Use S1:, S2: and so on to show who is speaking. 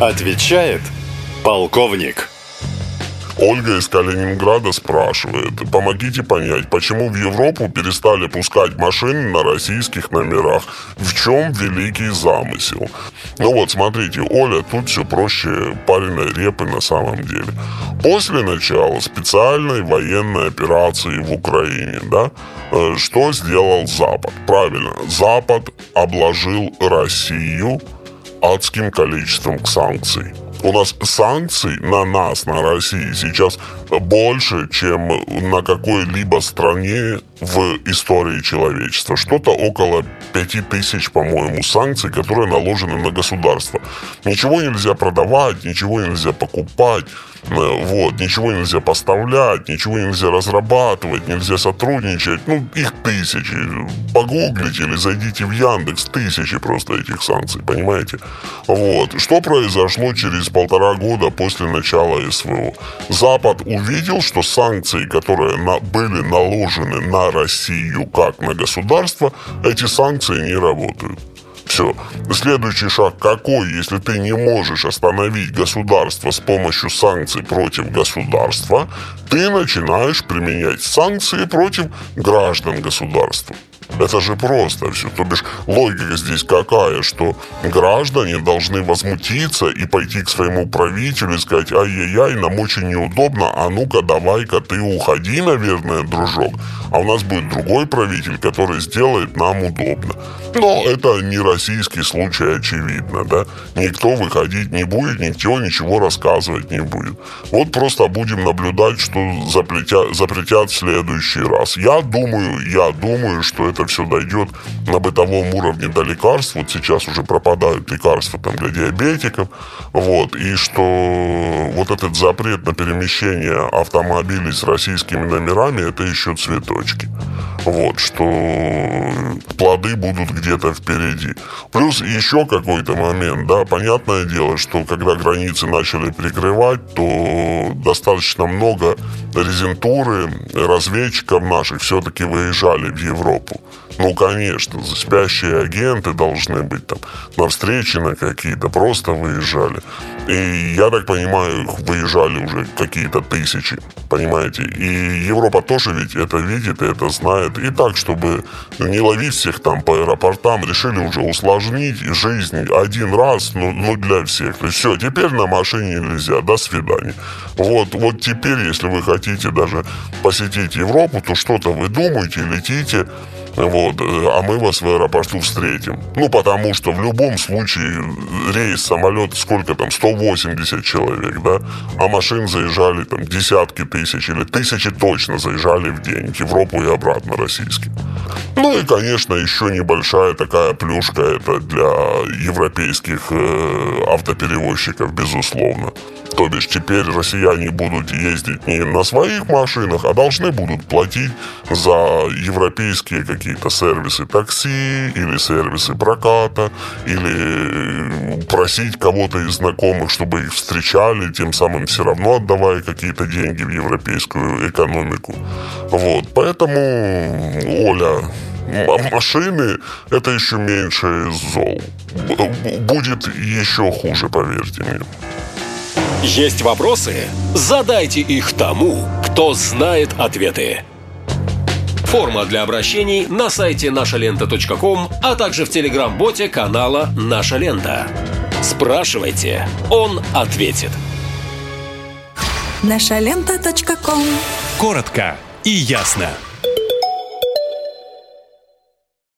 S1: Отвечает полковник.
S2: Ольга из Калининграда спрашивает, помогите понять, почему в Европу перестали пускать машины на российских номерах? В чем великий замысел? Ну вот, смотрите, Оля, тут все проще пареной репы на самом деле. После начала специальной военной операции в Украине, да, э, что сделал Запад? Правильно, Запад обложил Россию адским количеством санкций. У нас санкций на нас, на России сейчас больше, чем на какой-либо стране в истории человечества. Что-то около пяти тысяч, по-моему, санкций, которые наложены на государство. Ничего нельзя продавать, ничего нельзя покупать, э, вот, ничего нельзя поставлять, ничего нельзя разрабатывать, нельзя сотрудничать. Ну, их тысячи. Погуглите или зайдите в Яндекс, тысячи просто этих санкций, понимаете? Вот. Что произошло через полтора года после начала СВО? Запад увидел, что санкции, которые на, были наложены на Россию как на государство, эти санкции не работают. Все. Следующий шаг какой, если ты не можешь остановить государство с помощью санкций против государства, ты начинаешь применять санкции против граждан государства. Это же просто все. То бишь логика здесь какая, что граждане должны возмутиться и пойти к своему правителю и сказать, ай-яй-яй, нам очень неудобно, а ну-ка давай-ка ты уходи, наверное, дружок, а у нас будет другой правитель, который сделает нам удобно. Но это не российский случай, очевидно, да. Никто выходить не будет, никто ничего рассказывать не будет. Вот просто будем наблюдать, что запретят, запретят в следующий раз. Я думаю, я думаю, что это все дойдет на бытовом уровне до лекарств. Вот сейчас уже пропадают лекарства там для диабетиков. Вот. И что вот этот запрет на перемещение автомобилей с российскими номерами, это еще цветочки. Вот. Что плоды будут где-то впереди. Плюс еще какой-то момент, да, понятное дело, что когда границы начали прикрывать, то достаточно много резентуры разведчиков наших все-таки выезжали в Европу. Ну, конечно, спящие агенты должны быть там на встречи на какие-то, просто выезжали. И я так понимаю, выезжали уже какие-то тысячи, понимаете. И Европа тоже ведь это видит это знает. И так, чтобы не ловить всех там по аэропортам, решили уже усложнить жизнь один раз, ну, ну для всех. То есть все, теперь на машине нельзя, до свидания. Вот, вот теперь, если вы хотите даже посетить Европу, то что-то вы думаете, летите, вот, э, а мы вас в аэропорту встретим. Ну, потому что в любом случае рейс, самолет, сколько там, 180 человек, да, а машин заезжали там десятки тысяч или тысячи точно заезжали в день в Европу и обратно российские. Ну и, конечно, еще небольшая такая плюшка это для европейских э, автоперевозчиков, безусловно. То бишь теперь россияне будут ездить не на своих машинах, а должны будут платить за европейские какие-то сервисы такси или сервисы проката, или просить кого-то из знакомых, чтобы их встречали, тем самым все равно отдавая какие-то деньги в европейскую экономику. Вот, поэтому, Оля, машины это еще меньше зол. Будет еще хуже, поверьте мне.
S3: Есть вопросы? Задайте их тому, кто знает ответы. Форма для обращений на сайте нашалента.ком, а также в телеграм-боте канала «Наша лента». Спрашивайте, он ответит.
S4: Нашалента.ком
S1: Коротко и ясно.